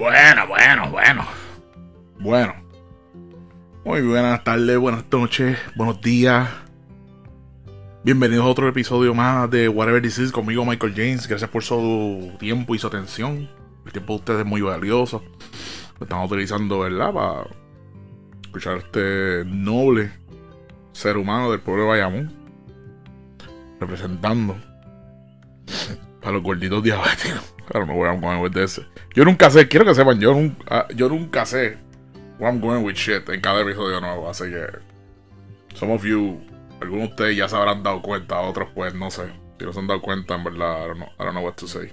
Bueno, bueno, bueno. Bueno. Muy buenas tardes, buenas noches, buenos días. Bienvenidos a otro episodio más de Whatever This Is conmigo, Michael James. Gracias por su tiempo y su atención. El tiempo de ustedes es muy valioso. Lo están utilizando, ¿verdad? Para escuchar a este noble ser humano del pueblo de Bayamón. Representando a los gorditos diabéticos. Claro, no voy a going with this. Yo nunca sé, quiero que sepan, yo nunca, ah, nunca sé where I'm going with shit en cada episodio nuevo. Así que, some of you, algunos de ustedes ya se habrán dado cuenta, otros pues no sé. Si no se han dado cuenta, en verdad, I don't know, I don't know what to say.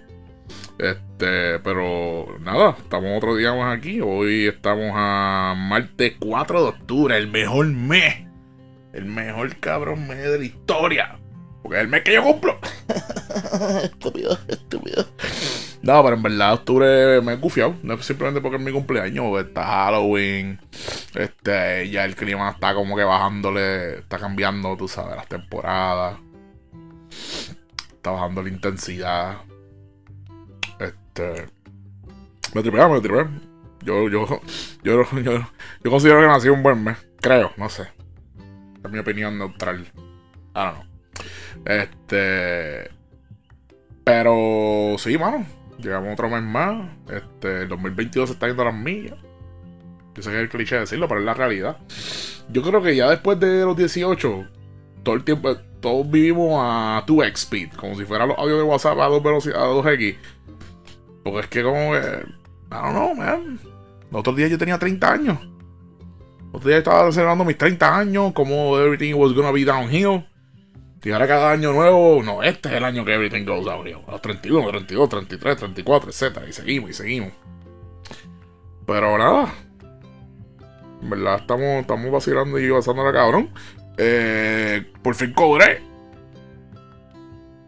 Este, pero nada, estamos otro día más aquí. Hoy estamos a martes 4 de octubre, el mejor mes. El mejor cabrón mes de la historia. Porque es el mes que yo cumplo. estúpido, estúpido. No, pero en verdad octubre me he gufiado. No es simplemente porque es mi cumpleaños. Está Halloween. Este, ya el clima está como que bajándole. Está cambiando, tú sabes, las temporadas. Está bajando la intensidad. Este. Me tripea, me tripea. Yo, yo, yo, yo, yo considero que nací un buen mes. Creo, no sé. Es mi opinión neutral. I don't know. Este. Pero sí, mano. Llegamos otro mes más. Este, el 2022 se está yendo a las millas. Yo sé que es el cliché decirlo, pero es la realidad. Yo creo que ya después de los 18, todo el tiempo, todos vivimos a 2x speed, como si fuera los audios de WhatsApp a 2 velocidades, a 2x. Porque es que como que, I don't know, man. Los otros días yo tenía 30 años. Los otros días estaba celebrando mis 30 años, como everything was gonna be downhill. Y ahora cada año nuevo, no, este es el año que everything goes downhill. A los 31, 32, 33, 34, etc. Y seguimos y seguimos. Pero nada. En verdad estamos, estamos vacilando y la cabrón. Eh, por fin cobré.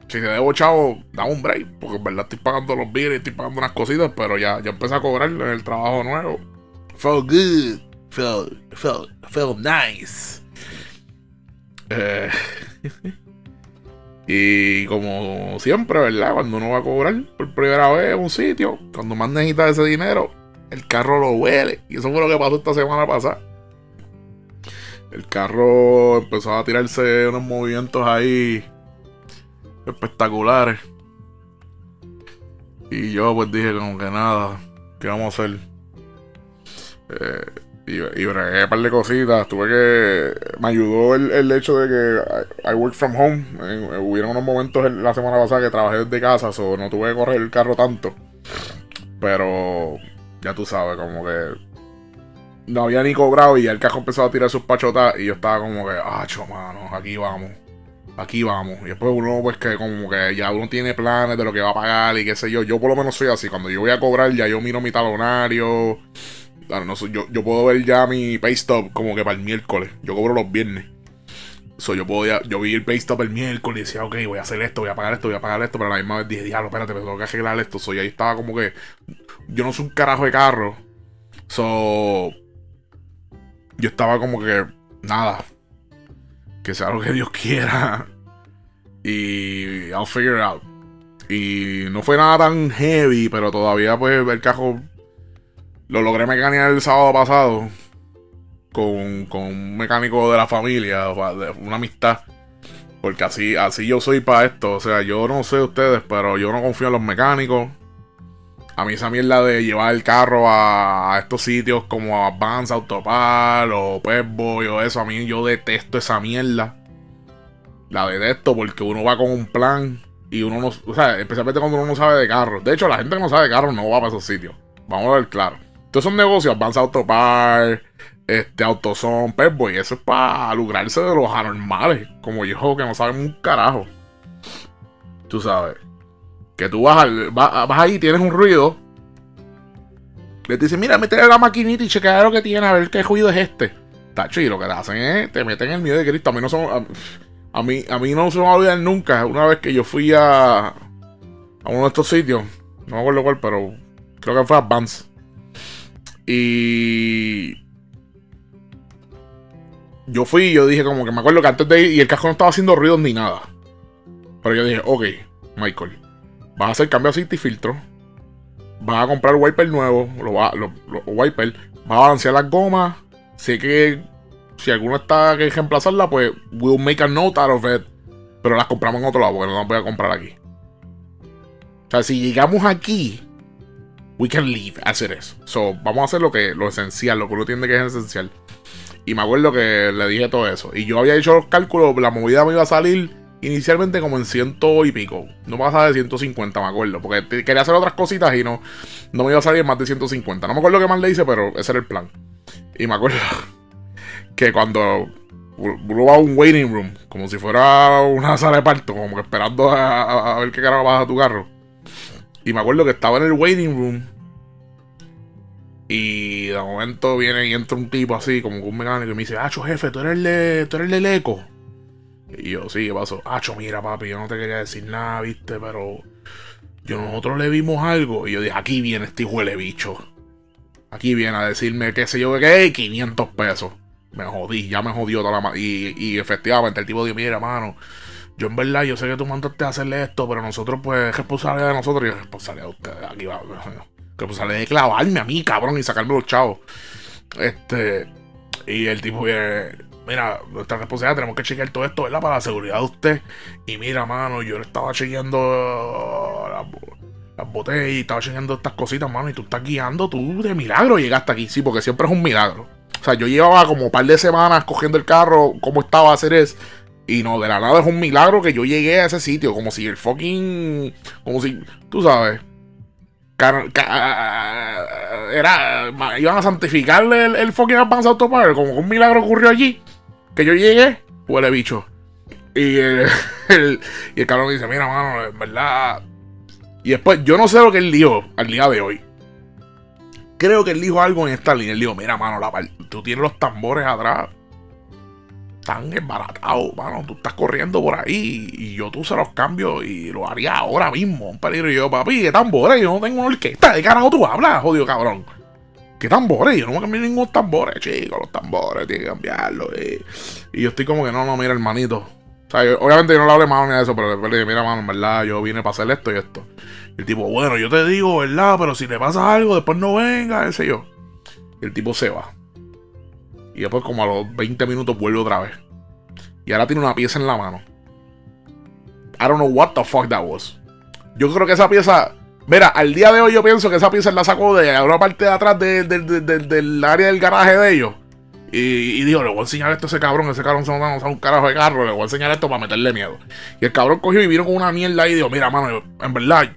Si te debo chavo, dame un break. Porque en verdad estoy pagando los bills estoy pagando unas cositas. Pero ya, ya empecé a cobrar en el trabajo nuevo. Felt good. Felt, felt, felt nice. Eh. y como siempre, ¿verdad? Cuando uno va a cobrar por primera vez un sitio, cuando más necesita ese dinero, el carro lo huele. Y eso fue lo que pasó esta semana pasada. El carro empezó a tirarse unos movimientos ahí espectaculares. Y yo pues dije como que nada, ¿qué vamos a hacer? Eh, y, y bregué un par de cositas. Tuve que. Me ayudó el, hecho de que I, work from home. Eh, hubieron unos momentos la semana pasada que trabajé desde casa, so no tuve que correr el carro tanto. Pero ya tú sabes, como que no había ni cobrado y el carro empezó a tirar sus pachotas y yo estaba como que, ah, mano, aquí vamos, aquí vamos. Y después uno, pues que como que ya uno tiene planes de lo que va a pagar y qué sé yo. Yo por lo menos soy así, cuando yo voy a cobrar ya yo miro mi talonario no, yo, yo puedo ver ya mi pay stop como que para el miércoles. Yo cobro los viernes. So, yo puedo yo vi el pay stop el miércoles y decía, ok, voy a hacer esto, voy a pagar esto, voy a pagar esto, pero a la misma vez dije, diablo, espérate, me tengo que arreglar esto. So, y ahí estaba como que. Yo no soy un carajo de carro. So. Yo estaba como que. Nada. Que sea lo que Dios quiera. Y. I'll figure it out. Y no fue nada tan heavy, pero todavía, pues, el carro lo logré mecanear el sábado pasado con, un mecánico de la familia, una amistad. Porque así, así yo soy para esto. O sea, yo no sé ustedes, pero yo no confío en los mecánicos. A mí esa mierda de llevar el carro a, estos sitios como Advance, Autopal o Pepboy o eso, a mí yo detesto esa mierda. La detesto porque uno va con un plan y uno no... O sea, especialmente cuando uno no sabe de carro. De hecho, la gente que no sabe de carro no va para esos sitios. Vamos a ver claro. Todos son negocios, Advance Autopar, este, Autoson, Pepboy, eso es para lucrarse de los anormales, como yo, que no saben un carajo. Tú sabes. Que tú vas, vas, ahí, tienes un ruido. Le dicen, mira, métele la maquinita y chequea lo que tiene, a ver qué ruido es este. Tacho, y lo que te hacen es, te meten el miedo de Cristo. A mí no son, a mí no se me va a olvidar nunca. Una vez que yo fui a, a uno de estos sitios, no me acuerdo cuál, pero creo que fue Advance. Y yo fui y yo dije como que me acuerdo que antes de ir y el casco no estaba haciendo ruido ni nada. Pero yo dije, ok, Michael, vas a hacer cambio aceite y filtro. va a comprar wiper nuevo, lo va, lo, wiper, va a balancear las gomas. Sé que si alguna está que reemplazarla, pues we'll make a note out of it. Pero las compramos en otro lado, porque no las voy a comprar aquí. O sea, si llegamos aquí, we can leave as it is. So, vamos a hacer lo que lo esencial, lo que uno tiene que es esencial. Y me acuerdo que le dije todo eso. Y yo había hecho los cálculos, la movida me iba a salir inicialmente como en ciento y pico. No pasa de 150, me acuerdo. Porque quería hacer otras cositas y no, no me iba a salir más de 150. No me acuerdo qué más le hice, pero ese era el plan. Y me acuerdo que cuando uno va a un waiting room, como si fuera una sala de parto, como que esperando a, ver qué carajo baja tu carro. Y me acuerdo que estaba en el waiting room. Y de momento viene y entra un tipo así, como un mecánico, y me dice, Acho, jefe, tú eres el de, tú eres el eco. Y yo, sí, ¿qué pasó? Acho, mira, papi, yo no te quería decir nada, viste, pero yo nosotros le vimos algo. Y yo dije, aquí viene este hijo de bicho. Aquí viene a decirme, qué sé yo, que 500 pesos. Me jodí, ya me jodió toda la y, y efectivamente el tipo dijo, mira, mano, yo en verdad, yo sé que tú mandaste a hacerle esto, pero nosotros, pues, es responsabilidad de nosotros y es responsabilidad de ustedes. Aquí va, responsabilidad de clavarme a mí, cabrón, y sacarme los chavos. Este, y el tipo viene mira, nuestra responsabilidad, tenemos que chequear todo esto, ¿verdad? Para la seguridad de usted. Y mira, mano, yo estaba chequeando las, botellas y estaba chequeando estas cositas, mano, y tú estás guiando, tú de milagro llegaste aquí, sí, porque siempre es un milagro. O sea, yo llevaba como un par de semanas cogiendo el carro, como estaba a hacer eso. Y no, de la nada es un milagro que yo llegué a ese sitio, como si el fucking. Como si. Tú sabes. era. Iban a santificarle el, el fucking Advanced Auto Power, como un milagro ocurrió allí que yo llegué, huele bicho. Y el, y el cabrón dice, mira, mano, en verdad. Y después, yo no sé lo que él dijo al día de hoy. Creo que él dijo algo en esta línea. Él dijo, mira, mano, la, tú tienes los tambores atrás. Tan embaratados, mano. Tú estás corriendo por ahí. Y yo tú se los cambio y lo haría ahora mismo. Un peligro. Y yo, papi, ¿qué tambores? Yo no tengo una orquesta. ¿De carajo tú hablas, jodido cabrón? ¿Qué tambores? Yo no a cambiar ningún tambores, chicos. Los tambores, tiene que cambiarlos. Y yo estoy como que no, no, mira, hermanito. O sea, obviamente yo no le hablé más ni de eso, pero le dije, mira, mano, en verdad, yo vine para hacer esto y esto. El tipo, bueno, yo te digo, ¿verdad? Pero si le pasa algo, después no venga, ese yo. Y el tipo se va. Y después, como a los 20 minutos, vuelve otra vez. Y ahora tiene una pieza en la mano. I don't know what the fuck that was. Yo creo que esa pieza Mira, al día de hoy yo pienso que esa pieza la sacó de una parte de atrás del área del garaje de ellos. Y, dijo, le voy a enseñar esto a ese cabrón, ese cabrón se va a un carajo de carro, le voy a enseñar esto para meterle miedo. Y el cabrón cogió y vino con una mierda y dijo, mira, mano, en verdad,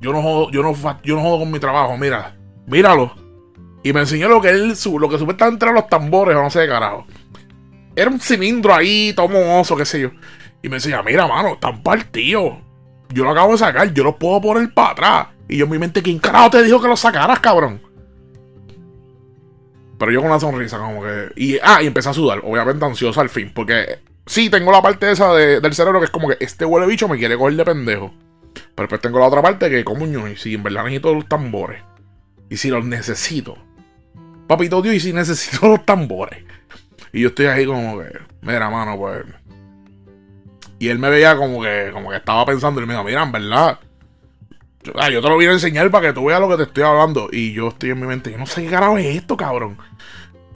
yo no jodo, yo no, yo no jodo con mi trabajo, mira, míralo. Y me enseñó lo que él, lo que supuestamente eran los tambores, o no sé de carajo. Era un cilindro ahí, todo mohoso, qué sé yo. Y me enseña, mira, mano, están partidos. Yo lo acabo de sacar, yo los puedo poner para atrás. Y yo en mi mente, ¿quién carajo te dijo que lo sacaras, cabrón? Pero yo con una sonrisa, como que. Y, ah, y empecé a sudar, obviamente ansioso al fin. Porque sí, tengo la parte esa del cerebro que es como que este huele bicho me quiere coger de pendejo. Pero después tengo la otra parte que, como y si en verdad necesito los tambores. Y si los necesito. Papito Dios, y si necesito los tambores. Y yo estoy ahí como que, mira, mano, pues. Y él me veía como que, como que estaba pensando y me dijo, mira, en verdad Ah, yo te lo voy a enseñar para que tú veas lo que te estoy hablando. Y yo estoy en mi mente, yo no sé qué carajo es esto, cabrón.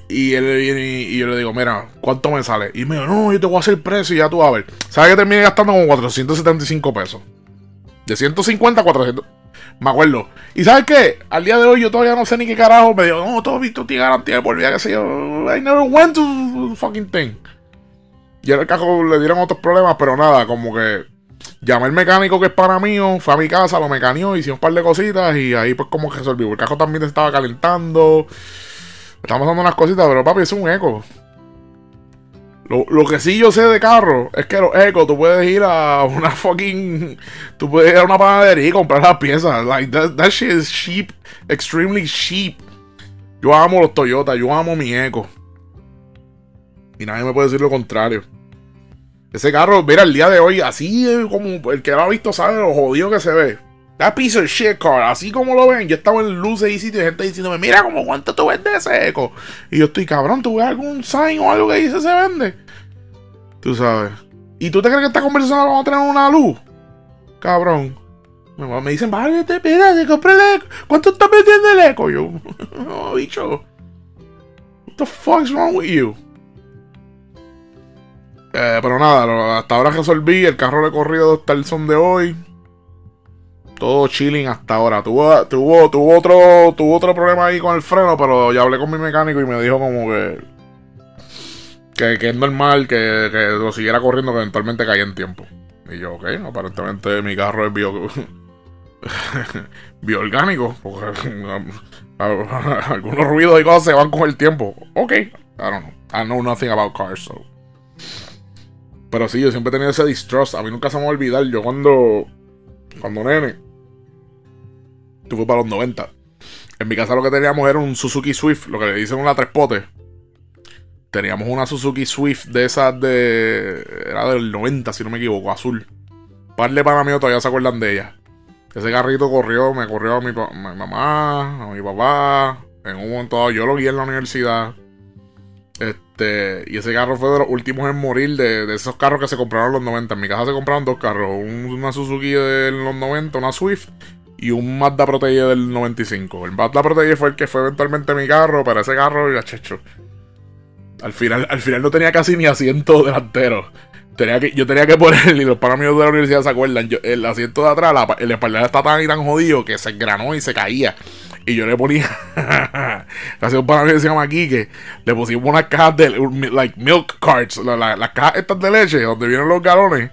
Y él viene y, yo le digo, mira, ¿cuánto me sale? Y me dijo, no, yo te voy a hacer precio y ya tú a ver. ¿Sabes que terminé gastando como 475 pesos? De 150 a 400. Me acuerdo. ¿Y sabes qué? Al día de hoy yo todavía no sé ni qué carajo. Me dijo, no, todo visto tiene garantía de por vida, qué sé yo. I never went to fucking thing. Y en el cajo le dieron otros problemas, pero nada, como que Llamé al mecánico que es para mí, fue a mi casa, lo mecaneó, hicimos un par de cositas y ahí pues como que resolvió. El carro también estaba calentando. Estamos dando unas cositas, pero papi, es un eco. Lo, que sí yo sé de carro es que los ecos, tú puedes ir a una fucking. Tú puedes ir a una panadería y comprar las piezas. Like, that, shit is cheap. Extremely cheap. Yo amo los Toyota, yo amo mi eco. Y nadie me puede decir lo contrario. Ese carro, mira, el día de hoy, así como el que lo ha visto sabe lo jodido que se ve. That piece of shit car, así como lo ven, yo estaba en luces y sitios y gente diciéndome, mira como cuánto tú vendes ese eco. Y yo estoy, cabrón, ¿tú ves algún sign o algo que dice se vende? Tú sabes. ¿Y tú te crees que esta conversación la vamos a tener una luz? Cabrón. Me dicen, vale, espérate, compré el eco. ¿Cuánto está metiendo el eco? Yo, no, bicho. What the fuck's wrong with you? Eh, pero nada, hasta ahora resolví. El carro de corrido hasta el son de hoy. Todo chilling hasta ahora. Tuvo, tuvo, tuvo, otro, tuvo otro problema ahí con el freno, pero ya hablé con mi mecánico y me dijo como que. Que, es normal que, que, lo siguiera corriendo, que eventualmente caía en tiempo. Y yo, ok, aparentemente mi carro es bio. bioorgánico. Algunos ruidos y cosas se van con el tiempo. Ok, I don't know. I know nothing about cars, so. Pero sí, yo siempre he tenido ese distrust. A mí nunca se me va a olvidar. Yo cuando. Cuando nene. Tuve para los 90. En mi casa lo que teníamos era un Suzuki Swift, lo que le dicen una tres potes. Teníamos una Suzuki Swift de esas de. Era del 90, si no me equivoco, azul. Par de para mí todavía se acuerdan de ella. Ese carrito corrió, me corrió a mi, mamá, a mi papá. En un momento yo lo guié en la universidad. Este, y ese carro fue de los últimos en morir de, esos carros que se compraron en los 90. En mi casa se compraron dos carros: una Suzuki de los 90, una Swift, y un Mazda Protege del 95. El Mazda Protege fue el que fue eventualmente mi carro, pero ese carro, ya checho. Al final, al final no tenía casi ni asiento delantero. Tenía que, yo tenía que poner, y los parámetros de la universidad se acuerdan, el asiento de atrás, el espaldar está tan y tan jodido que se engranó y se caía. Y yo le ponía, casi un pana que se llama Kike, le pusimos unas cajas de, like, milk carts, las cajas estas de leche, donde vienen los galones.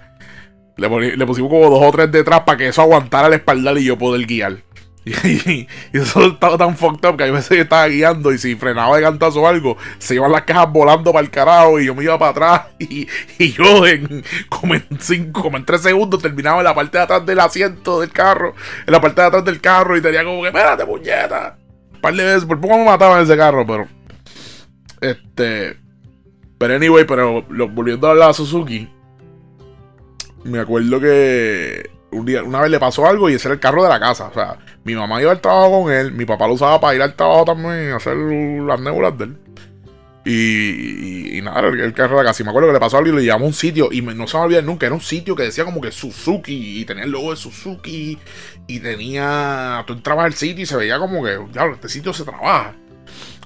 Le, le pusimos como dos o tres detrás para que eso aguantara el espaldar y yo poder guiar. Y, eso estaba tan fucked up que a veces que estaba guiando y si frenaba de cantazo o algo, se iban las cajas volando para el carajo y yo me iba para atrás y, yo en como en cinco, como en tres segundos terminaba en la parte de atrás del asiento del carro, en la parte de atrás del carro y tenía como que, espérate, puñeta. Un par de veces, por poco me mataban ese carro, pero. Este. Pero anyway, pero volviendo a la Suzuki, me acuerdo que una vez le pasó algo y ese era el carro de la casa. O sea, mi mamá iba al trabajo con él, mi papá lo usaba para ir al trabajo también, hacer las nebulas de él. Y, nada, el, carro de la casa. Y me acuerdo que le pasó algo y lo llevamos a un sitio. Y no se me olvida nunca. Era un sitio que decía como que Suzuki. Y tenía el logo de Suzuki. Y tenía. Tú entrabas al sitio y se veía como que. Ya, este sitio se trabaja.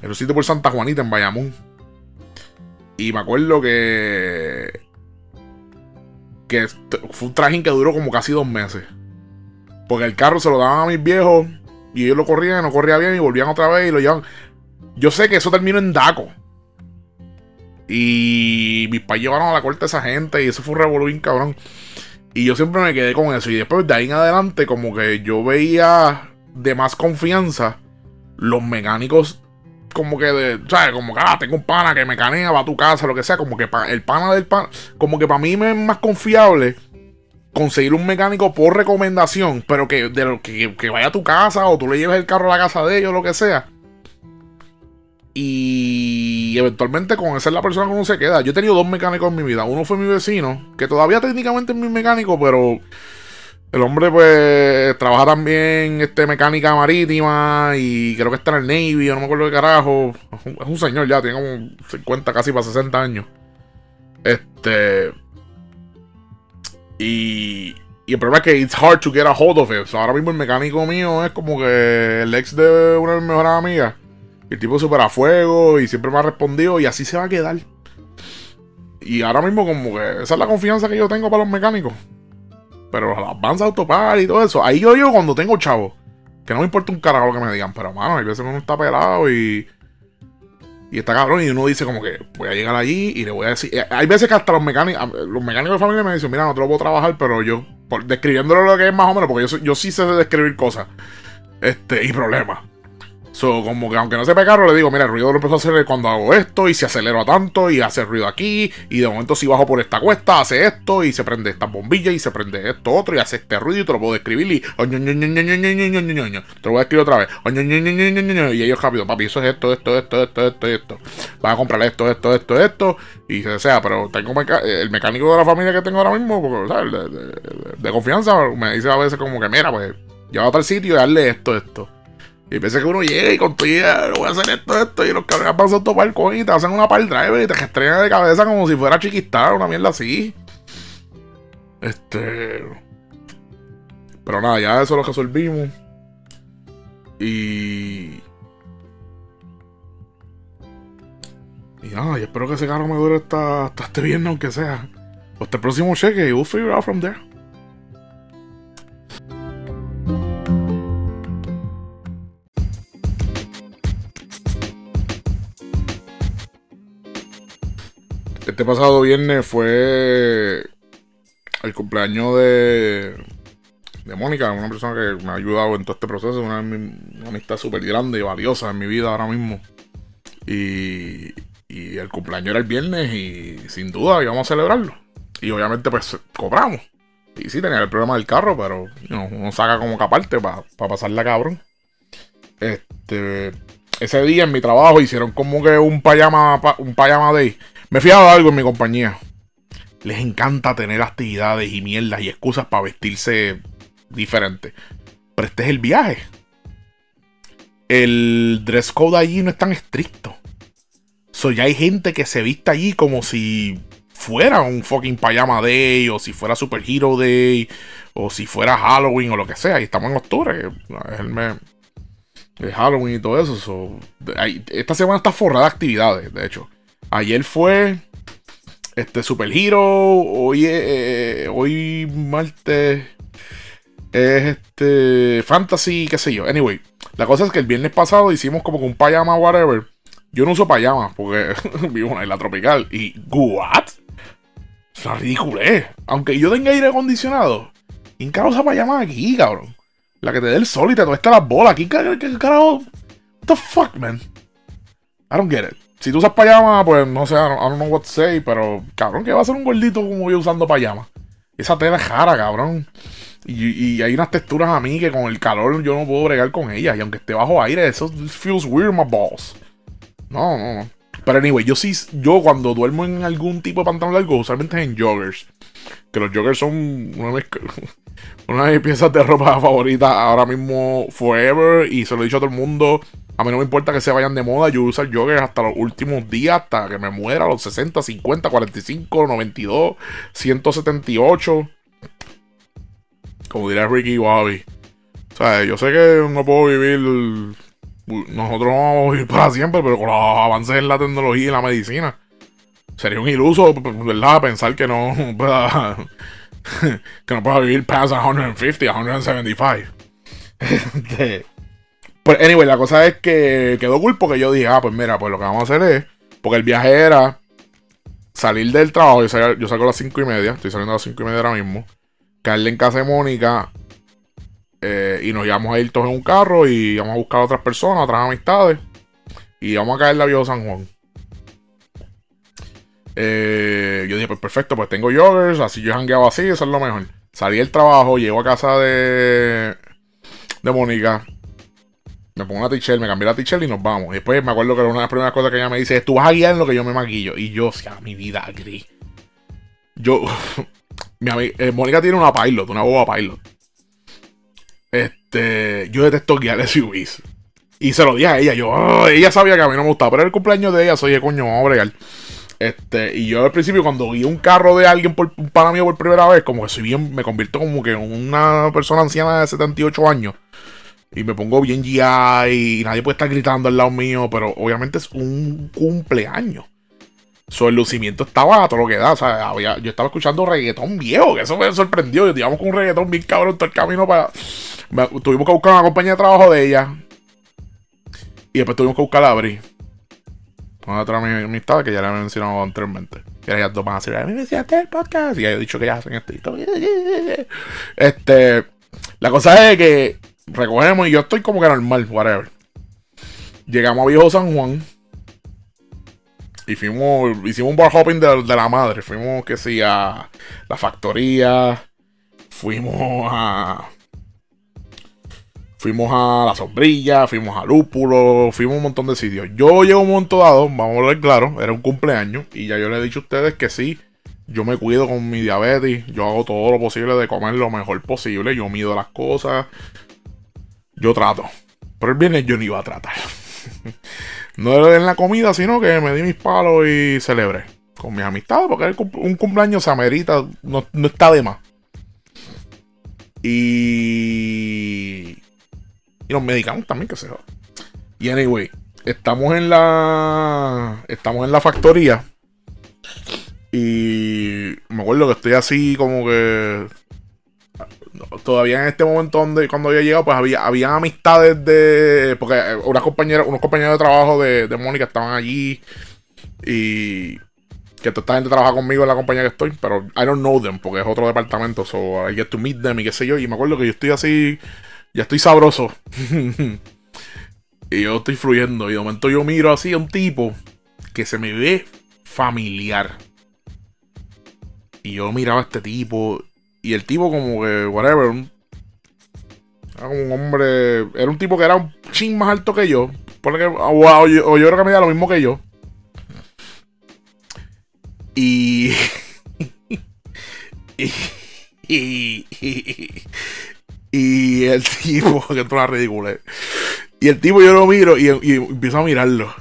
Era un sitio por Santa Juanita, en Bayamón. Y me acuerdo que que fue un trajín que duró como casi dos meses. Porque el carro se lo daban a mis viejos y ellos lo corrían, no corría bien y volvían otra vez y lo llevaban. Yo sé que eso terminó en Daco. Y mis pais llevaron a la corte a esa gente y eso fue un revolvín cabrón. Y yo siempre me quedé con eso. Y después de ahí en adelante, como que yo veía de más confianza los mecánicos como que de, ¿sabes? Como que, ah, tengo un pana que me canea, va a tu casa, lo que sea, como que el pana del pana, como que para mí me es más confiable conseguir un mecánico por recomendación, pero que, de que, que, vaya a tu casa o tú le lleves el carro a la casa de ellos, lo que sea. Y eventualmente con esa es la persona que uno se queda. Yo he tenido dos mecánicos en mi vida. Uno fue mi vecino, que todavía técnicamente es mi mecánico, pero el hombre, pues, trabaja también este, mecánica marítima y creo que está en el Navy, no me acuerdo de carajo. Es un, señor ya, tiene como 50, casi para 60 años. Este. Y, y el problema es que it's hard to get a hold of it. ahora mismo el mecánico mío es como que el ex de una de mis mejores amigas. El tipo súper a fuego y siempre me ha respondido y así se va a quedar. Y ahora mismo como que esa es la confianza que yo tengo para los mecánicos. Pero las vans autopar y todo eso, ahí yo digo cuando tengo chavo. Que no me importa un carajo lo que me digan, pero mano, hay veces uno está pelado y. Y está cabrón, y uno dice como que voy a llegar allí y le voy a decir. Eh, hay veces que hasta los mecánicos, los mecánicos de familia me dicen, mira, no te lo puedo trabajar, pero yo, describiéndolo lo que es más o menos, porque yo, yo sí sé describir cosas. Este, y problemas. So, como que aunque no sepa carro, le digo, mira, el ruido lo empezó a hacer cuando hago esto, y se acelera tanto, y hace ruido aquí, y de momento si bajo por esta cuesta, hace esto, y se prende esta bombilla, y se prende esto otro, y hace este ruido, y te lo puedo describir, y te lo voy a escribir otra vez, y ellos rápido, papi, eso es esto, esto, esto, esto, esto, esto. Van a comprar esto, esto, esto, esto, y se sea, pero tengo el mecánico de la familia que tengo ahora mismo, ¿sabes? De, confianza, me dice a veces como que, mira, pues, lleva a tal sitio y darle esto, esto. Y piensa que uno llega y con voy a hacer esto, esto, y los cabrones pasan todo el coin y te hacen una par driver y te estrenan de cabeza como si fuera chiquistar, una mierda así. Este. Pero nada, ya eso lo resolvimos. Y. Y nada, y espero que ese carro me dure hasta, hasta este viernes, aunque sea. Hasta el próximo cheque y we'll figure out from there. Este pasado viernes fue el cumpleaños de, de Mónica, una persona que me ha ayudado en todo este proceso, una, amistad súper grande y valiosa en mi vida ahora mismo. Y, y el cumpleaños era el viernes y sin duda íbamos a celebrarlo. Y obviamente pues cobramos. Y sí, tenía el problema del carro, pero uno saca como que aparte para pasarla cabrón. Este, ese día en mi trabajo hicieron como que un payama, un payama day. Me he algo en mi compañía. Les encanta tener actividades y mierdas y excusas para vestirse diferente. Pero este es el viaje. El dress code allí no es tan estricto. So, ya hay gente que se viste allí como si fuera un fucking pajama day, o si fuera Super Hero Day, o si fuera Halloween, o lo que sea. Y estamos en octubre, es el mes de Halloween y todo eso. esta semana está forrada de actividades, de hecho. Ayer fue este Super Hero, hoy, eh, hoy martes es este Fantasy, qué sé yo. Anyway, la cosa es que el viernes pasado hicimos como que un pajama, whatever. Yo no uso payama porque vivo en la isla tropical. Y, ¿what? Es una ridiculez. Aunque yo tenga aire acondicionado, ¿quién carajo usa payama aquí, cabrón? La que te dé el sol y te toeste las bolas. ¿Quién carajo? What the fuck, man? I don't get it. Si tú usas payama, pues no sé, I don't, know what to say, pero cabrón, ¿qué va a ser un gordito como yo usando payama? Esa tela es jara, cabrón. Y, hay unas texturas a mí que con el calor yo no puedo bregar con ellas. Y aunque esté bajo aire, eso feels weird my balls. No, no, no. Pero anyway, yo sí, yo cuando duermo en algún tipo de pantalón largo, usualmente es en joggers. Que los joggers son una, una de mis piezas de ropa favoritas ahora mismo, forever. Y se lo he dicho a todo el mundo. A mí no me importa que se vayan de moda. Yo uso joggers hasta los últimos días, hasta que me muera, los 60, 50, 45, 92, 178. Como diría Ricky Bobby. O sea, yo sé que no puedo vivir nosotros vamos a vivir para siempre, pero con los avances en la tecnología y la medicina, sería un iluso, ¿verdad? Pensar que no que no pueda vivir past 150, 175. este, pues, anyway, la cosa es que quedó cool porque yo dije, ah, pues mira, pues lo que vamos a hacer es, porque el viaje era salir del trabajo, yo salgo, a las 5 y media, estoy saliendo a las 5 y media ahora mismo, caerle en casa de Mónica, eh, y nos íbamos a ir todos en un carro y íbamos a buscar a otras personas, otras amistades. Y íbamos a caer en la Viejo San Juan. Eh, yo dije, pues perfecto, pues tengo joggers, así yo he hangueado así, eso es lo mejor. Salí del trabajo, llego a casa de, de Mónica, me pongo una t-shirt, me cambié la t-shirt y nos vamos. Y después me acuerdo que una de las primeras cosas que ella me dice es, tú vas a guiar en lo que yo me maquillo. Y yo, sea, mi vida gris. Yo, mi eh, Mónica tiene una pilot, una boba pilot. Este, yo detesto guiar SUVs. Y se lo dije a ella. Yo, oh", ella sabía que a mí no me gustaba. Pero el cumpleaños de ella, soy de coño, vamos a bregar. Este, y yo al principio, cuando vi un carro de alguien por un pana mío por primera vez, como que soy bien, me convierto como que en una persona anciana de 78 años. Y me pongo bien GI y nadie puede estar gritando al lado mío. Pero obviamente es un cumpleaños. Su el lucimiento estaba a todo lo que da. O sea, yo estaba escuchando reggaetón viejo, que eso me sorprendió. Digamos con un reggaetón bien cabrón todo el camino para. tuvimos que buscar una compañía de trabajo de ella. Y después tuvimos que buscar a Abri. Una otra amistad que ya le he mencionado anteriormente. Y ellas dos van a decir, a mí me decían el podcast. Y ya he dicho que ya hacen esto. Este. La cosa es que recogemos y yo estoy como que normal, whatever. Llegamos a Viejo San Juan. Y fuimos, hicimos un bar hopping de, la madre. Fuimos, que sí, a la factoría. Fuimos a. Fuimos a la sombrilla, fuimos a Lúpulo, fuimos un montón de sitios. Yo llego un momento dado, vamos a ver claro, era un cumpleaños. Y ya yo le he dicho a ustedes que sí, yo me cuido con mi diabetes. Yo hago todo lo posible de comer lo mejor posible. Yo mido las cosas. Yo trato. Pero el viernes yo no iba a tratar. no en la comida, sino que me di mis palos y celebré con mis amistades, porque un cumpleaños se amerita, no, está de más. Y. Y nos medicamos también, que se joda. Y anyway, estamos en la. Estamos en la factoría. Y me acuerdo que estoy así como que. Todavía en este momento donde cuando había llegado, pues había, había amistades de. Porque unas compañeras, unos compañeros de trabajo de, de Mónica estaban allí. Y que toda esta gente trabaja conmigo en la compañía que estoy, pero I don't know them porque es otro departamento, so I get to meet them y qué sé yo. Y me acuerdo que yo estoy así, ya estoy sabroso. y yo estoy fluyendo. Y de momento yo miro así a un tipo que se me ve familiar. Y yo miraba a este tipo. Y el tipo como que, whatever, era como un hombre. Era un tipo que era un ching más alto que yo. Porque, o, yo, o yo creo que medía lo mismo que yo. Y, y, el tipo, que es una ridícula. Y el tipo yo lo miro y, y empiezo a mirarlo.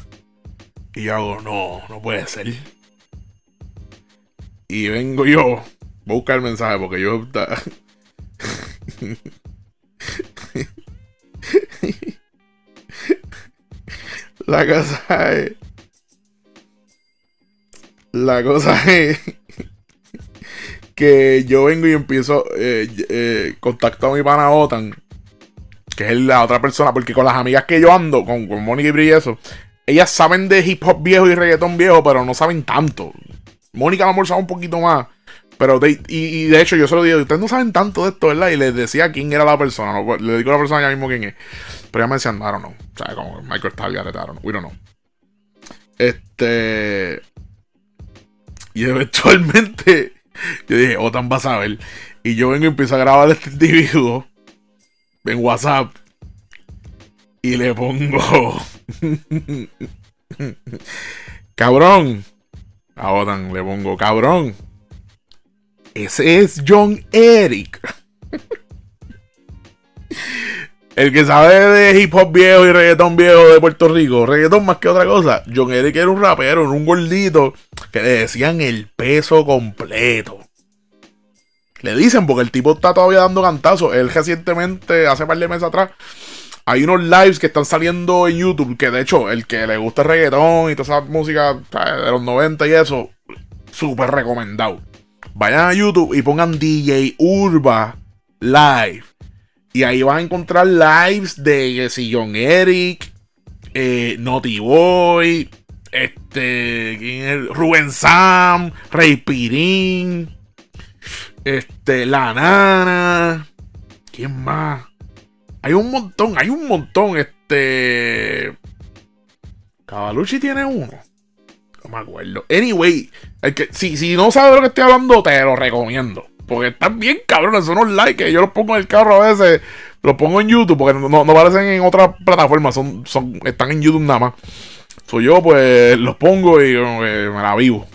Y yo hago, no, no puede ser. Y vengo yo, voy a buscar el mensaje porque yo. La cosa es. La cosa es que yo vengo y empiezo eh, eh, contacto a mi pana Otan, que es la otra persona, porque con las amigas que yo ando, con, Mónica y Bri y eso, ellas saben de hip hop viejo y reggaetón viejo, pero no saben tanto. Mónica lo sabe un poquito más. Pero y, de hecho yo se lo digo, ustedes no saben tanto de esto, ¿verdad? Y les decía quién era la persona. le digo a la persona ya mismo quién es. Pero ya me decían, I don't know. O sea, como Michael Stargate, I don't know. We don't know. Este. Y eventualmente yo dije, Otan va a saber. Y yo vengo y empiezo a grabar este individuo en WhatsApp. Y le pongo. cabrón. A Otan le pongo, cabrón. Ese es John Eric. El que sabe de hip hop viejo y reggaetón viejo de Puerto Rico, reggaetón más que otra cosa, John Eric era un rapero, un gordito, que le decían el peso completo. Le dicen porque el tipo está todavía dando cantazos. Él recientemente, hace par de meses atrás, hay unos lives que están saliendo en YouTube, que de hecho, el que le gusta el reggaetón y toda esa música de los 90 y eso, súper recomendado. Vayan a YouTube y pongan DJ Urba Live y ahí vas a encontrar lives de si John Eric, eh, Naughty Boy, este, Rubén Sam, Rey Pirín, este, La Nana, ¿quién más? Hay un montón, hay un montón, este... Cavalucci tiene uno. No me acuerdo. Anyway, que, si, si no sabes de lo que estoy hablando, te lo recomiendo. Porque están bien cabrones, son unos likes. Yo los pongo en el carro a veces. Los pongo en YouTube porque no, no aparecen en otra plataforma. Son, son, están en YouTube nada más. Soy yo, pues los pongo y me la vivo.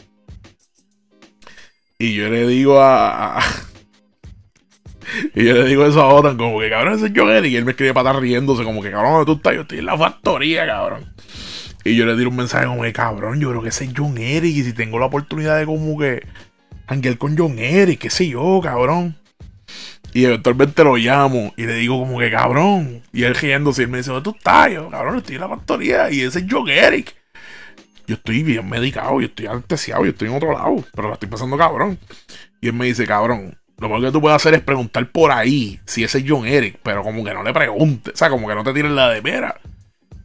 Y yo le digo a. y yo le digo eso a Otan, como que cabrón, ese es Eric. Y él me escribe para estar riéndose, como que cabrón, ¿dónde tú estás? Yo estoy en la factoría, cabrón. Y yo le digo un mensaje como que cabrón, yo creo que ese es John Eric. Y si tengo la oportunidad de como que Angel con John Eric, qué sé yo, cabrón. Y eventualmente lo llamo y le digo como que cabrón. Y él riéndose y él me dice, ¿dónde tú estás? Yo, cabrón, estoy en la factoría y ese es John Eric. Yo estoy bien medicado, yo estoy anestesiado, yo estoy en otro lado, pero lo estoy pasando cabrón. Y él me dice, cabrón, lo mejor que tú puedes hacer es preguntar por ahí si ese es John Eric, pero como que no le preguntes, o sea, como que no te tires la de pera.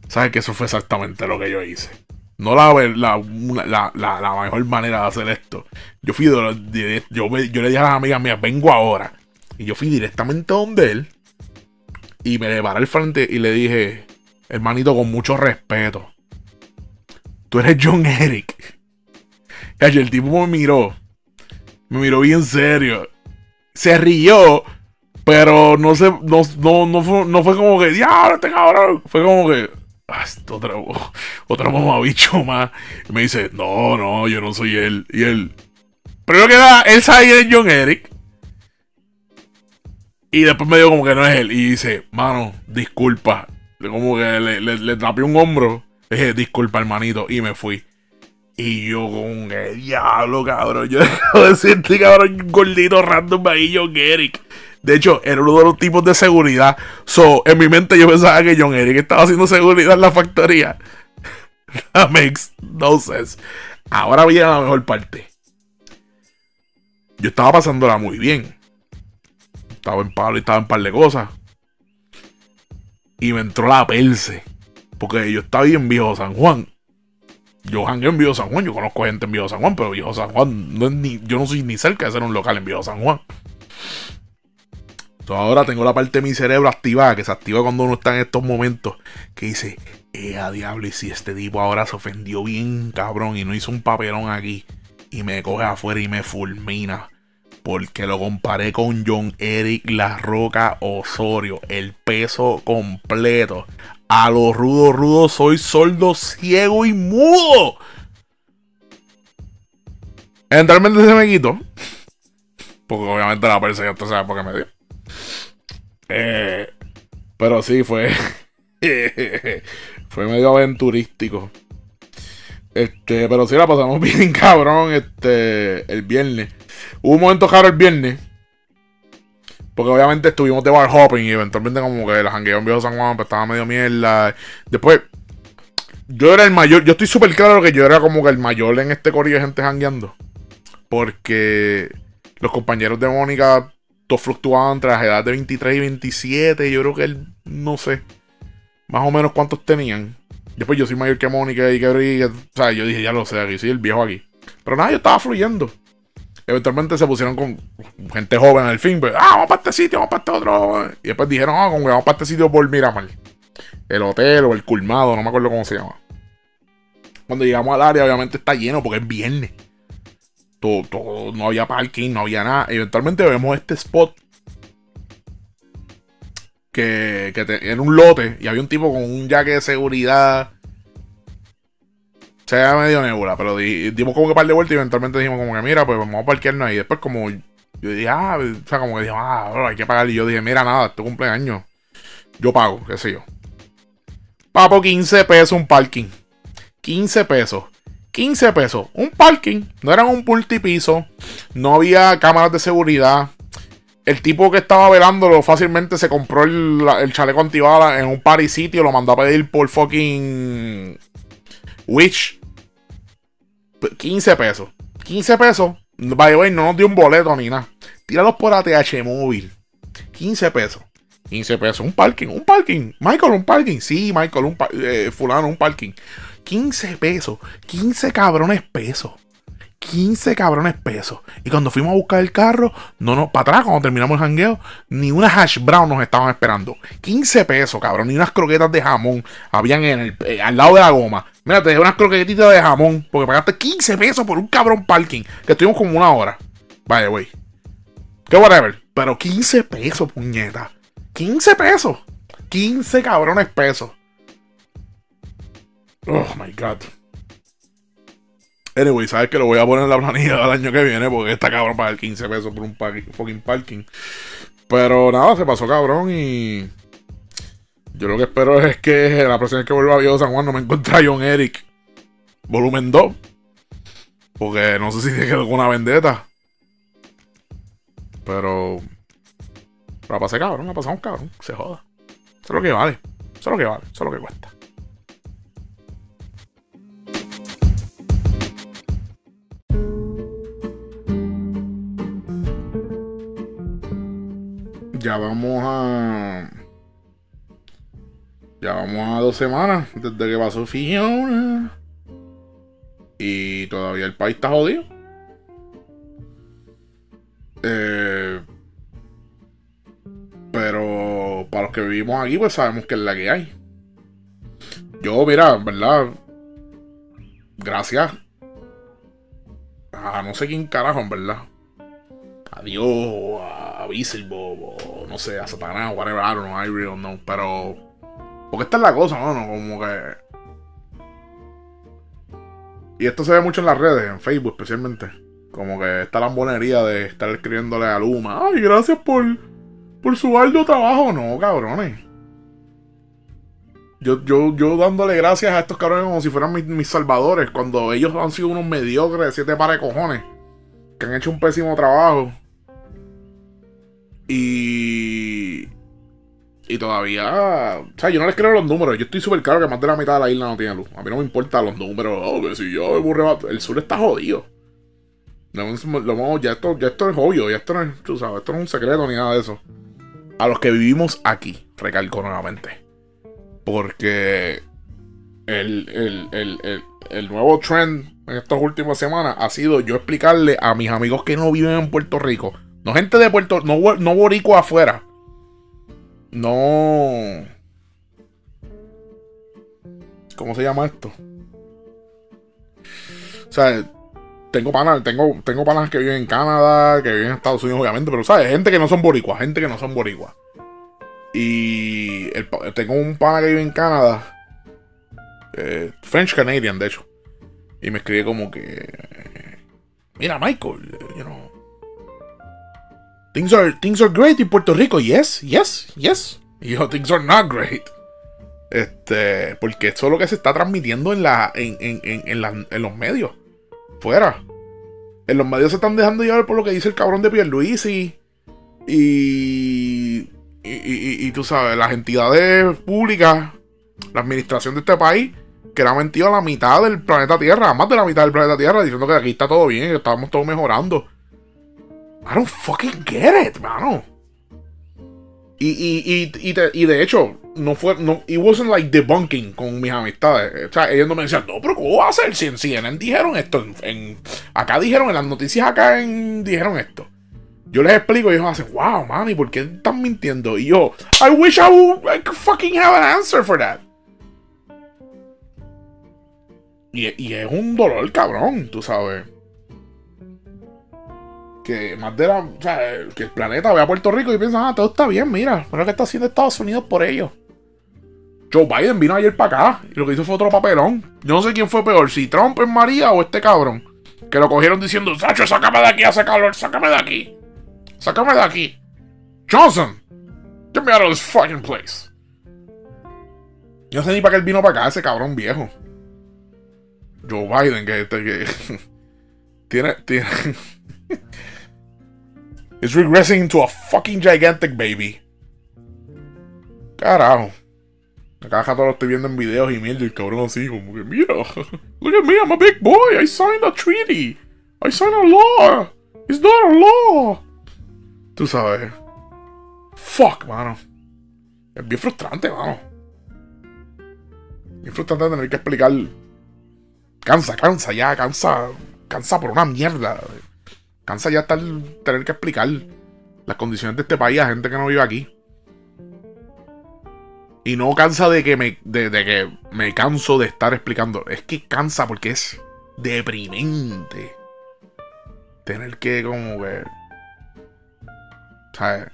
¿Sabes que eso fue exactamente lo que yo hice? No la, la, la, mejor manera de hacer esto. Yo fui yo, yo le dije a las amigas mías, vengo ahora. Y yo fui directamente donde él. Y me le paré al frente y le dije, hermanito, con mucho respeto. Tú eres John Eric. Y el tipo me miró. Me miró bien serio. Se rió. Pero no se, no, no, no, fue, no fue como que, diablo, este cabrón. Fue como que, ah, otra, otra bicho más. Y me dice, no, no, yo no soy él. Y él, primero que nada, él sabe de John Eric. Y después me dijo como que no es él. Y dice, mano, disculpa. Como que le, le, tapé un hombro. Le dije, disculpa, hermanito. Y me fui. Y yo como que, diablo, cabrón. Yo dejo de decirte, cabrón, gordito random ahí, John Eric. De hecho, era uno de los tipos de seguridad. So, en mi mente yo pensaba que John Eric estaba haciendo seguridad en la factoría. That makes no sense. Ahora viene la mejor parte. Yo estaba pasándola muy bien. Estaba en palo y estaba en par de cosas. Y me entró la perse. Porque yo estaba en Viejo San Juan. Yo jangueo en Viejo San Juan. Yo conozco gente en Viejo San Juan. Pero Viejo San Juan, no es ni, yo no soy ni cerca de ser un local en Viejo San Juan. Ahora tengo la parte de mi cerebro activada, que se activa cuando uno está en estos momentos, que dice, eh, a diablo, y si este tipo ahora se ofendió bien, cabrón, y no hizo un papelón aquí, y me coge afuera y me fulmina, porque lo comparé con John Eric La Roca Osorio, el peso completo. A lo rudo, rudo, soy sordo, ciego y mudo. Eventualmente se me quitó. Porque obviamente la persa ya usted sabe por qué me dio. Eh, pero sí, fue. fue medio aventurístico. Este, pero sí la pasamos bien, cabrón. Este, el viernes. Hubo un momento caro el viernes. Porque obviamente estuvimos de bar hopping y eventualmente como que la jangueo en Viejo San Juan pues, estaba medio mierda. Después, yo era el mayor. Yo estoy súper claro que yo era como que el mayor en este corillo de gente jangueando. Porque los compañeros de Mónica fluctuaban entre las edades de 23 y 27. Yo creo que él, no sé, más o menos cuántos tenían. Después yo soy mayor que Mónica y que O sea, yo dije, ya lo sé, aquí soy el viejo aquí. Pero nada, yo estaba fluyendo. Eventualmente se pusieron con gente joven al fin. Pues, ah, vamos para este sitio, vamos para este otro. Y después dijeron, ah, como vamos para este sitio por Miramar. El hotel o el culmado, no me acuerdo cómo se llama. Cuando llegamos al área, obviamente está lleno porque es viernes no había parking, no había nada. Eventualmente vemos este spot que, era un lote y había un tipo con un jaque de seguridad. Se veía medio nebula, pero dimos como que par de vueltas y eventualmente dijimos como que mira, pues vamos a parquearnos ahí. Después como yo dije, ah, o sea, como que dije, ah, hay que pagar. Y yo dije, mira, nada, este cumpleaños. Yo pago, qué sé yo. Papo, 15 pesos un parking. 15 pesos. 15 pesos. Un parking. No eran un multipiso. No había cámaras de seguridad. El tipo que estaba velándolo fácilmente se compró el, chaleco antibala en un party sitio. Lo mandó a pedir por fucking. Witch. 15 pesos. 15 pesos. By the way, no nos dio un boleto ni nada. Tíralos por ATH móvil. 15 pesos. 15 pesos. Un parking. Un parking. Michael, un parking. Sí, Michael, un eh, fulano, un parking. 15 pesos. 15 cabrones pesos. 15 cabrones pesos. Y cuando fuimos a buscar el carro, no nos, para atrás, cuando terminamos el jangueo, ni una hash brown nos estaban esperando. 15 pesos, cabrón. Ni unas croquetas de jamón habían en el, eh, al lado de la goma. Mira, te dejé unas croquetitas de jamón. Porque pagaste 15 pesos por un cabrón parking. Que estuvimos como una hora. Vaya, güey. Que whatever. Pero 15 pesos, puñeta. 15 pesos. 15 cabrones pesos. Oh my god. Anyway, sabes que lo voy a poner en la planilla del año que viene porque está cabrón pagar 15 pesos por un fucking parking. Pero nada, se pasó cabrón y. Yo lo que espero es que la próxima vez que vuelva a Viejo San Juan no me encuentre a John Eric. Volumen 2. Porque no sé si tiene alguna vendetta. Pero. La pasé cabrón, la pasamos cabrón. Se joda. Eso es lo que vale. Eso es lo que vale. Eso es lo que cuesta. Ya vamos a. Ya vamos a dos semanas desde que pasó Fiona. Y todavía el país está jodido. Eh, pero para los que vivimos aquí, pues sabemos que es la que hay. Yo, mira, ¿verdad? Gracias. A no sé quién carajo, en verdad. Adiós, a Beelzebub, o no sé, a Satanás, whatever, I don't know, I really don't know. Pero. Porque esta es la cosa, ¿no? Como que. Y esto se ve mucho en las redes, en Facebook especialmente. Como que esta lambonería de estar escribiéndole a Luma. Ay, gracias por, por su arduo trabajo. No, cabrones. Yo, yo, yo dándole gracias a estos cabrones como si fueran mis, mis salvadores. Cuando ellos han sido unos mediocres de siete pares de cojones. Que han hecho un pésimo trabajo. Y. Y todavía. O sea, yo no les creo los números. Yo estoy súper claro que más de la mitad de la isla no tiene luz. A mí no me importan los números. Oh, que si yo El sur está jodido. ya, esto, ya esto es obvio. Ya esto no es, tú sabes, esto no es un secreto ni nada de eso. A los que vivimos aquí, recalco nuevamente. Porque el, el, el, el nuevo trend en estas últimas semanas ha sido yo explicarle a mis amigos que no viven en Puerto Rico. No gente de Puerto no, no afuera no. ¿Cómo se llama esto? O sea, tengo panas, tengo, tengo panas que viven en Canadá, que viven en Estados Unidos, obviamente, pero sabes, gente que no son boricuas, gente que no son boricuas. Y tengo un pana que vive en Canadá, eh, French Canadian, de hecho. Y me escribe como que, mira, Michael, you know, Things are, things are great in Puerto Rico. Yes, yes, yes. Y yo, things are not great. Este, porque eso es lo que se está transmitiendo en, la, en, en, en, en los medios. Fuera. En los medios se están dejando llevar por lo que dice el cabrón de Pierluisi. Y, y, y, y, tú sabes, las entidades públicas, la administración de este país, que le ha mentido a la mitad del planeta Tierra, más de la mitad del planeta Tierra, diciendo que aquí está todo bien, que estamos todos mejorando. I don't fucking get it, mano. Y, y, y, y, de hecho, no fue. No, it wasn't like debunking con mis amistades. O sea, ellos no me decían, no, pero ¿cómo va a ser? Si en CNN dijeron esto. En, acá dijeron, en las noticias acá en, dijeron esto. Yo les explico y ellos hacen, wow, man, ¿y por qué están mintiendo? Y yo, I wish I could fucking have an answer for that. Y, y es un dolor cabrón, tú sabes que más de la. O sea, que el planeta ve a Puerto Rico y piensa, ah, todo está bien, mira, mira lo que está haciendo Estados Unidos por ellos. Joe Biden vino ayer para acá y lo que hizo fue otro papelón. Yo no sé quién fue peor, si Trump es María o este cabrón. Que lo cogieron diciendo, Sacho, sácame de aquí, hace calor, sácame de aquí. Sácame de aquí. Johnson, get me out of this fucking place. Yo no sé ni para qué él vino para acá, ese cabrón viejo. Joe Biden, que, que tiene, tiene, It's regressing into a fucking gigantic baby. Carajo. Acá todo lo estoy viendo en videos y mierda, el cabrón así, como que, mira, look at me, I'm a big boy, I signed a treaty, I signed a law, it's not a law. Tú sabes. Fuck, mano. Es bien frustrante, mano. Bien frustrante tener que explicar. Cansa, cansa ya, cansa. Cansa por una mierda. Cansa ya estar, tener que explicar las condiciones de este país a gente que no vive aquí. Y no cansa de que me, de, que me canso de estar explicando. Es que cansa porque es deprimente. Tener que como que... ¿Sabes?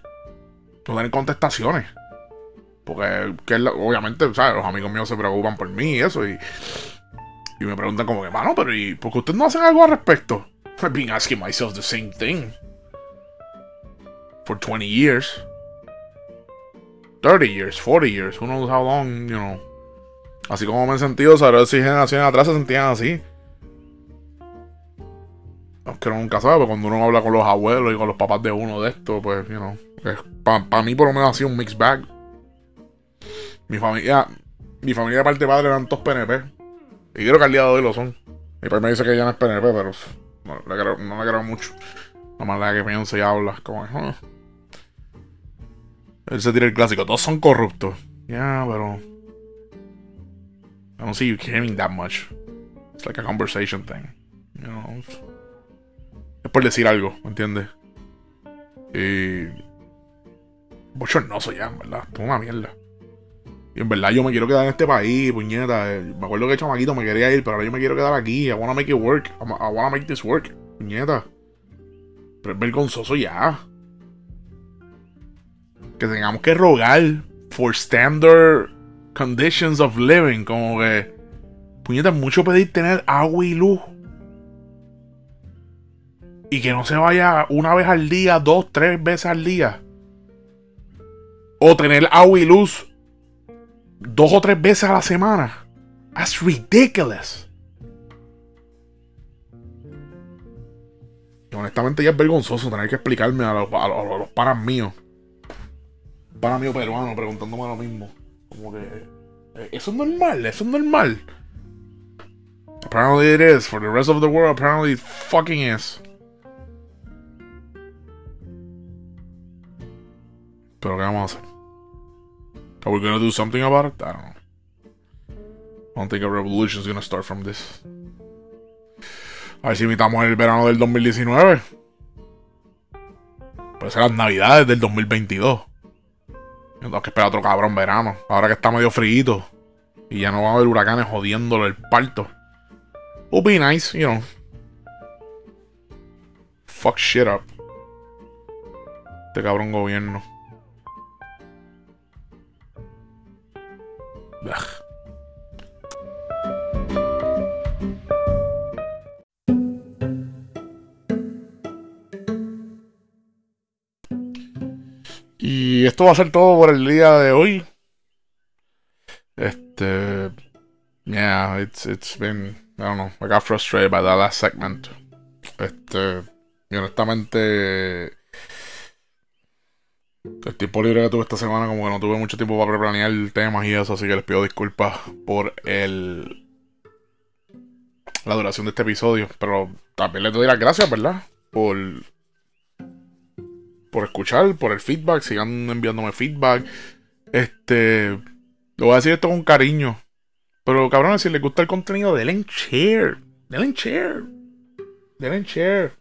No tener contestaciones. Porque que obviamente, ¿sabes? Los amigos míos se preocupan por mí y eso. Y, y me preguntan como que, mano, pero ¿y por qué ustedes no hacen algo al respecto? I've been asking myself the same thing for 20 years, 30 years, 40 years, who knows how long, you know. Así como me he sentido, saber si generaciones atrás se sentían así. Aunque uno nunca sabe, cuando uno habla con los abuelos y con los papás de uno de esto, pues, you know, para mí por lo menos ha sido un mixed bag. Mi familia, mi familia de parte de padre eran todos PNP. Y creo que al día de hoy lo son. Mi padre me dice que ya no es PNP, pero no, le creo, no me creo mucho. La manera que piensa y habla. Como, ah". Él se tira el clásico. Todos son corruptos. Ya, yeah, pero. I don't see you caring that much. It's like a conversation thing. You know? Es por decir algo, ¿me entiendes? Y. Bochornoso ya, verdad. Es una mierda. Y en verdad yo me quiero quedar en este país, puñeta. Me acuerdo que chamaquito me quería ir, pero ahora yo me quiero quedar aquí. I wanna make it work. I wanna make this work. Puñeta. Pero es vergonzoso ya. Que tengamos que rogar for standard conditions of living. Como que. Puñeta, mucho pedir tener agua y luz. Y que no se vaya una vez al día, dos, tres veces al día. O tener agua y luz dos o tres veces a la semana. That's ridiculous. Honestamente ya es vergonzoso tener que explicarme a los, a los, paras míos. Para mío peruano preguntándome lo mismo. Como que. Eh, eso es normal, eso es normal. Apparently it is. For the rest of the world, apparently it fucking is. Pero ¿qué vamos a hacer? Are we gonna do something about it? I don't know. I don't think a revolution is gonna start from this. A ver si imitamos el verano del 2019. Puede ser las navidades del 2022. Tengo que esperar otro cabrón verano. Ahora que está medio frío. Y ya no va a haber huracanes jodiéndolo el parto. Would be nice, you know. Fuck shit up. Este cabrón gobierno. Y esto va a ser todo por el día de hoy. Este. Yeah, it's, it's been. I don't know. I got frustrated by that last segment. Este. Y honestamente. El tiempo libre que tuve esta semana, como que no tuve mucho tiempo para planear temas y eso, así que les pido disculpas por el. La duración de este episodio. Pero también les doy las gracias, ¿verdad? Por por escuchar, por el feedback, sigan enviándome feedback. Este, lo voy a decir esto con cariño. Pero cabrón, si les gusta el contenido, denle en share. Denle en share. Denle en share.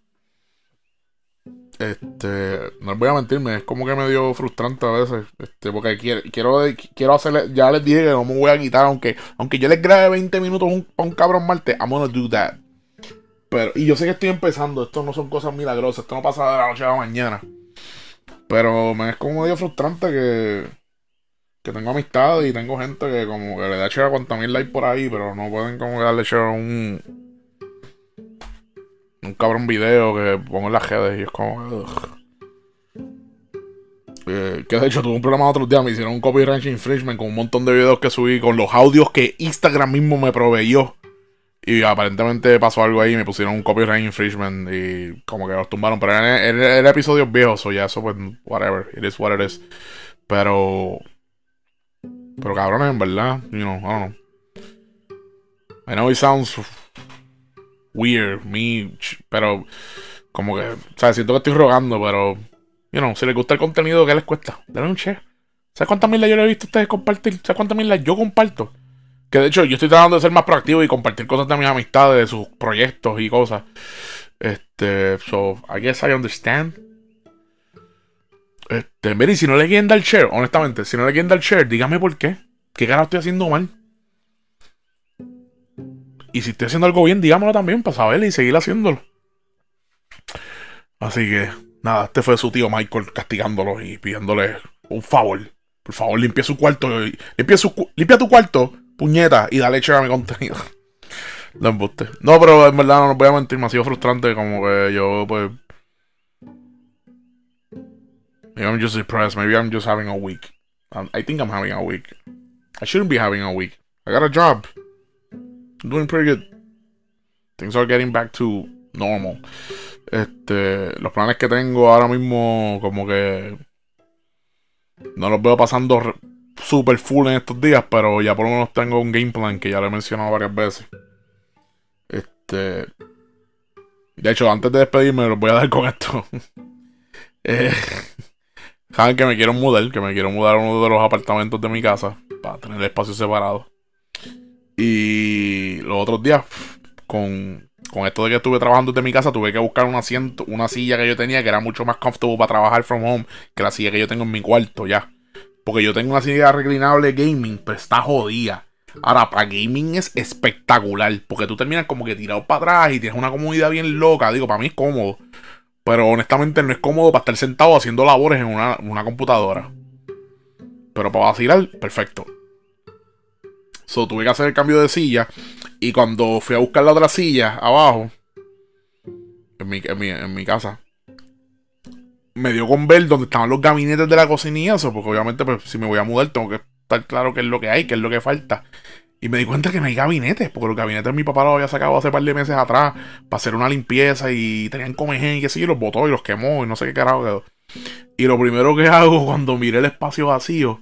Este, no les voy a mentirme, es como que medio frustrante a veces. Este, porque quiero, quiero, quiero hacerle, ya les dije que no me voy a quitar, aunque, aunque yo les grabe 20 minutos a un cabrón martes, I'm gonna do that. Pero, y yo sé que estoy empezando, esto no son cosas milagrosas, esto no pasa de la noche a la mañana. Pero me es como medio frustrante que, que tengo amistad y tengo gente que como que le da share a cuanta mil likes por ahí, pero no pueden como darle share a un un cabrón video que pongo en las redes y es como eh, que de hecho tuve un programa otro día, me hicieron un copyright infringement con un montón de videos que subí con los audios que Instagram mismo me proveyó y aparentemente pasó algo ahí, me pusieron un copyright infringement y como que los tumbaron. Pero era, episodios viejos, o ya eso pues, whatever, it is what it is. Pero. Pero cabrones, en verdad, you know, I don't know. I know it sounds weird, me, pero como que, o sea, siento que estoy rogando, pero, you know, si les gusta el contenido, ¿qué les cuesta? Denle un share. ¿Sabes cuántas mil yo le he visto a ustedes compartir? ¿Sabes cuántas mil yo comparto? Que de hecho yo estoy tratando de ser más proactivo y compartir cosas de mis amistades, de sus proyectos y cosas. Este, so, I guess I understand. Este, miren, si no le quieren dar share, honestamente, si no le quieren dar share, dígame por qué. ¿Qué cara estoy haciendo mal? Y si estoy haciendo algo bien, dígamelo también para saberlo y seguir haciéndolo. Así que, nada, este fue su tío Michael castigándolo y pidiéndole un favor. Por favor, limpia su cuarto. Limpia, su, limpia tu cuarto puñeta y dale share a mi contenido. no embuste. No, pero en verdad no nos voy a mentir, me ha sido frustrante como que yo pues... Maybe I'm just depressed, maybe I'm just having a week. I think I'm having a week. I shouldn't be having a week. I got a job. Doing pretty good. Things are getting back to normal. Este, los planes que tengo ahora mismo como que no los veo pasando super full en estos días, pero ya por lo menos tengo un game plan que ya lo he mencionado varias veces. Este. De hecho, antes de despedirme, los voy a dar con esto. eh, Saben que me quiero mudar, que me quiero mudar a uno de los apartamentos de mi casa para tener espacio separado. Y los otros días, con, con esto de que estuve trabajando desde mi casa, tuve que buscar un asiento, una silla que yo tenía que era mucho más comfortable para trabajar from home que la silla que yo tengo en mi cuarto ya. Porque yo tengo una silla reclinable gaming, pero está jodida. Ahora, para gaming es espectacular. Porque tú terminas como que tirado para atrás y tienes una comodidad bien loca. Digo, para mí es cómodo. Pero honestamente no es cómodo para estar sentado haciendo labores en una, computadora. Pero para vacilar, perfecto. So, tuve que hacer el cambio de silla. Y cuando fui a buscar la otra silla abajo, en mi, casa, me dio con ver dónde estaban los gabinetes de la cocina y eso, porque obviamente pues, si me voy a mudar tengo que estar claro qué es lo que hay, qué es lo que falta. Y me di cuenta que no hay gabinetes, porque los gabinetes mi papá los había sacado hace par de meses atrás para hacer una limpieza y tenían comején y qué sé y los botó y los quemó y no sé qué carajo quedó. Y lo primero que hago cuando miré el espacio vacío,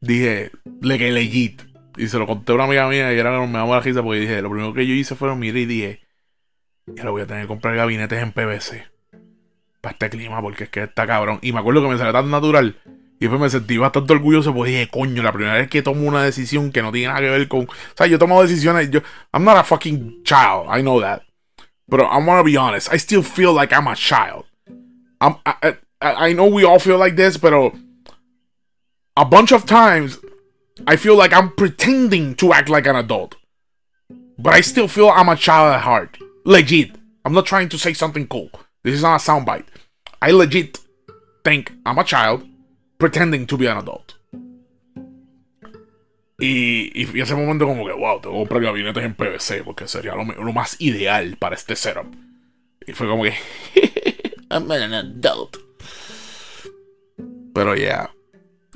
dije, le que legit. Y se lo conté a una amiga mía y era me daba la risa porque dije, lo primero que yo hice fue mirar y dije, ya lo voy a tener que comprar gabinetes en PVC. Para este clima, porque es que está cabrón. Y me acuerdo que me salió tan natural. Y después me sentí bastante orgulloso porque dije, coño, la primera vez que tomo una decisión que no tiene nada que ver con. O sea, yo tomo decisiones. Yo, I'm not a fucking child, I know that. But I'm gonna be honest, I still feel like I'm a child. I'm, I, I, I know we all feel like this, pero a bunch of times I feel like I'm pretending to act like an adult. But I still feel I'm a child at heart. Legit. I'm not trying to say something cool. This is not a soundbite. I legit think I'm a child pretending to be an adult. Y, y, ese momento como que, wow, tengo que comprar gabinetes en PVC porque sería lo, lo más ideal para este setup. Y fue como que, I'm an adult. Pero. Yeah.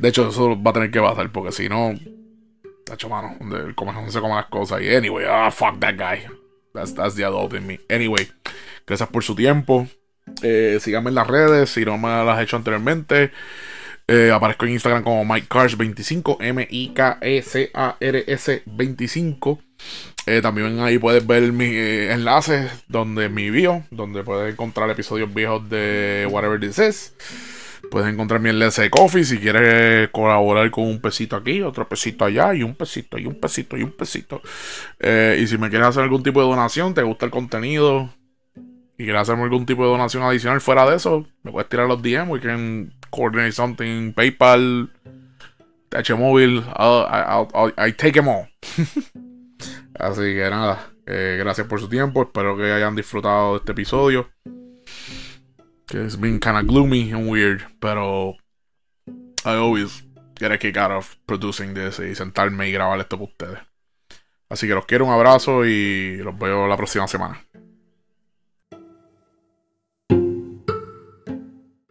De hecho, eso va a tener que pasar porque si no, tacho mano, el comejón se come las cosas. Y anyway, ah, fuck that guy. That's, that's the adult in me. Anyway, gracias por su tiempo. Eh, síganme en las redes si no me las he hecho anteriormente. Eh, aparezco en Instagram como MikeCars25, M-I-K-E-C-A-R-S 25. Eh, también ahí puedes ver mis enlaces donde mi bio, donde puedes encontrar episodios viejos de Whatever This Is. Puedes encontrar mi enlace Coffee si quieres colaborar con un pesito aquí, otro pesito allá, y un pesito, y un pesito, y un pesito. Eh, y si me quieres hacer algún tipo de donación, te gusta el contenido y quieres hacerme algún tipo de donación adicional fuera de eso, me puedes tirar los DM. We can coordinate something. PayPal, TH Móvil, I take them all. Así que nada, eh, gracias por su tiempo. Espero que hayan disfrutado de este episodio. Que it's been kind of gloomy and weird, pero I always get a kick out of producing this y sentarme y grabar esto para ustedes. Así que los quiero, un abrazo y los veo la próxima semana.